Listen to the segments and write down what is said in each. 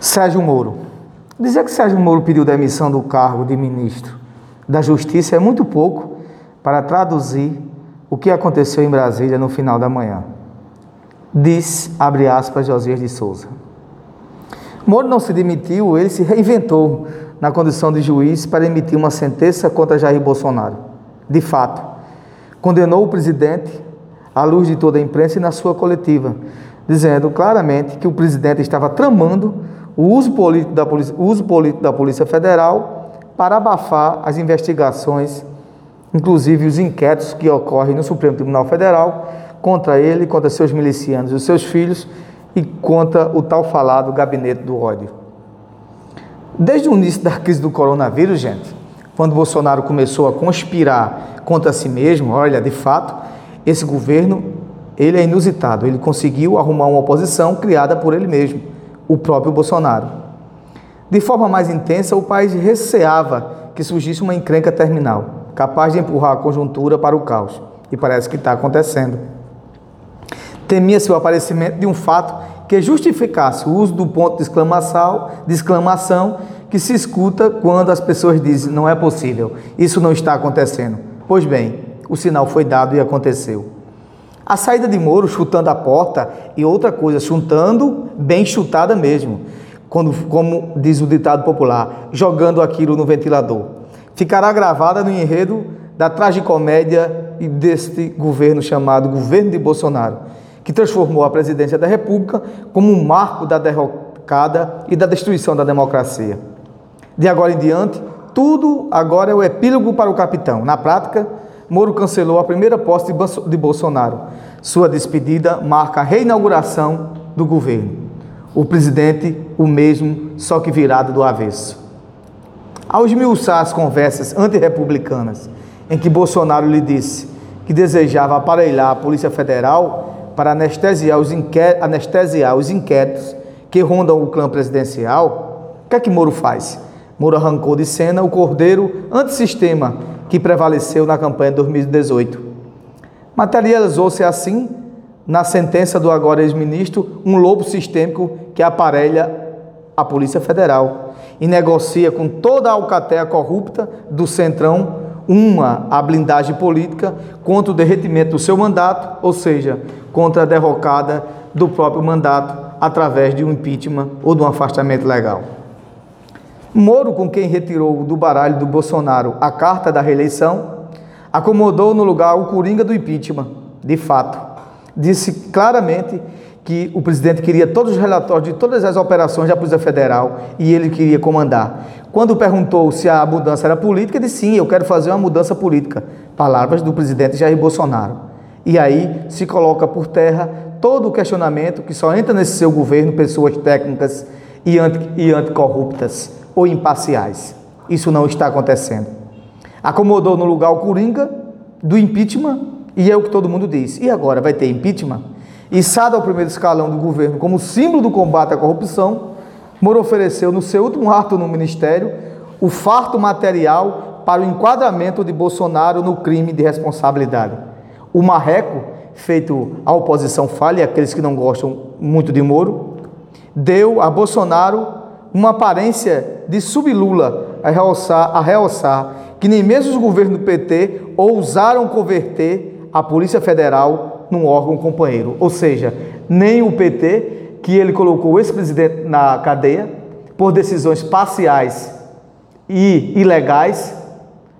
Sérgio Moro. Dizer que Sérgio Moro pediu demissão do cargo de ministro da Justiça é muito pouco para traduzir o que aconteceu em Brasília no final da manhã. Diz, abre aspas, Josias de Souza. Moro não se demitiu, ele se reinventou na condição de juiz para emitir uma sentença contra Jair Bolsonaro. De fato, condenou o presidente à luz de toda a imprensa e na sua coletiva, dizendo claramente que o presidente estava tramando o uso político da Polícia, uso político da Polícia Federal para abafar as investigações, inclusive os inquéritos que ocorrem no Supremo Tribunal Federal contra ele, contra seus milicianos e os seus filhos e contra o tal falado gabinete do ódio. Desde o início da crise do coronavírus, gente, quando Bolsonaro começou a conspirar contra si mesmo, olha, de fato, esse governo, ele é inusitado, ele conseguiu arrumar uma oposição criada por ele mesmo o próprio Bolsonaro. De forma mais intensa, o país receava que surgisse uma encrenca terminal, capaz de empurrar a conjuntura para o caos. E parece que está acontecendo. Temia-se o aparecimento de um fato que justificasse o uso do ponto de exclamação, de exclamação que se escuta quando as pessoas dizem não é possível, isso não está acontecendo. Pois bem, o sinal foi dado e aconteceu. A saída de Moro chutando a porta e outra coisa, chutando bem chutada mesmo, quando, como diz o ditado popular, jogando aquilo no ventilador. Ficará gravada no enredo da tragicomédia deste governo chamado governo de Bolsonaro, que transformou a presidência da República como um marco da derrocada e da destruição da democracia. De agora em diante, tudo agora é o epílogo para o capitão. Na prática, Moro cancelou a primeira posse de Bolsonaro. Sua despedida marca a reinauguração do governo. O presidente, o mesmo, só que virado do avesso. Ao esmiuçar as conversas antirrepublicanas, em que Bolsonaro lhe disse que desejava aparelhar a Polícia Federal para anestesiar os, anestesiar os inquéritos que rondam o clã presidencial, o que é que Moro faz? Moro arrancou de cena o cordeiro antissistema que prevaleceu na campanha de 2018. Materializou-se assim, na sentença do agora ex-ministro, um lobo sistêmico que aparelha a Polícia Federal e negocia com toda a alcateia corrupta do Centrão uma a blindagem política contra o derretimento do seu mandato, ou seja, contra a derrocada do próprio mandato através de um impeachment ou de um afastamento legal. Moro, com quem retirou do baralho do Bolsonaro a carta da reeleição, acomodou no lugar o coringa do impeachment, de fato. Disse claramente que o presidente queria todos os relatórios de todas as operações da Polícia Federal e ele queria comandar. Quando perguntou se a mudança era política, disse sim, eu quero fazer uma mudança política. Palavras do presidente Jair Bolsonaro. E aí se coloca por terra todo o questionamento que só entra nesse seu governo pessoas técnicas e, anti, anticorruptas ou imparciais. Isso não está acontecendo. Acomodou no lugar o Coringa do impeachment e é o que todo mundo diz. E agora vai ter impeachment? Içado ao primeiro escalão do governo como símbolo do combate à corrupção, Moro ofereceu no seu último ato no ministério o farto material para o enquadramento de Bolsonaro no crime de responsabilidade. O marreco, feito à oposição falha aqueles que não gostam muito de Moro, deu a Bolsonaro uma aparência de sublula a realçar, a realçar que nem mesmo os governos do PT ousaram converter a Polícia Federal num órgão companheiro. Ou seja, nem o PT, que ele colocou esse presidente na cadeia por decisões parciais e ilegais,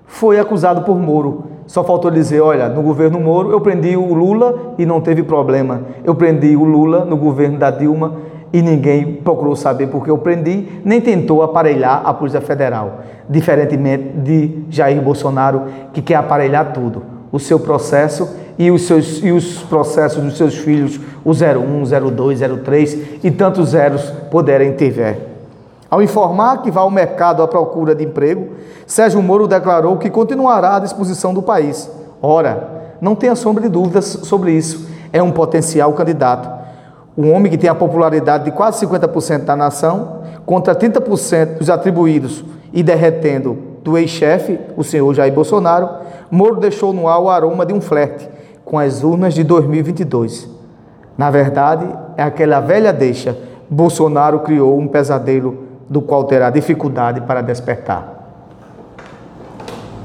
foi acusado por Moro. Só faltou dizer, olha, no governo Moro eu prendi o Lula e não teve problema. Eu prendi o Lula no governo da Dilma e ninguém procurou saber porque eu prendi, nem tentou aparelhar a Polícia Federal, diferentemente de Jair Bolsonaro, que quer aparelhar tudo, o seu processo e os, seus, e os processos dos seus filhos, o 01, 02, 03 e tantos zeros puderem tiver. Ao informar que vai ao mercado à procura de emprego, Sérgio Moro declarou que continuará à disposição do país. Ora, não tenha sombra de dúvidas sobre isso, é um potencial candidato um homem que tem a popularidade de quase 50% da nação, contra 30% dos atribuídos e derretendo do ex-chefe, o senhor Jair Bolsonaro, Moro deixou no ar o aroma de um flerte com as urnas de 2022. Na verdade, é aquela velha deixa: Bolsonaro criou um pesadelo do qual terá dificuldade para despertar.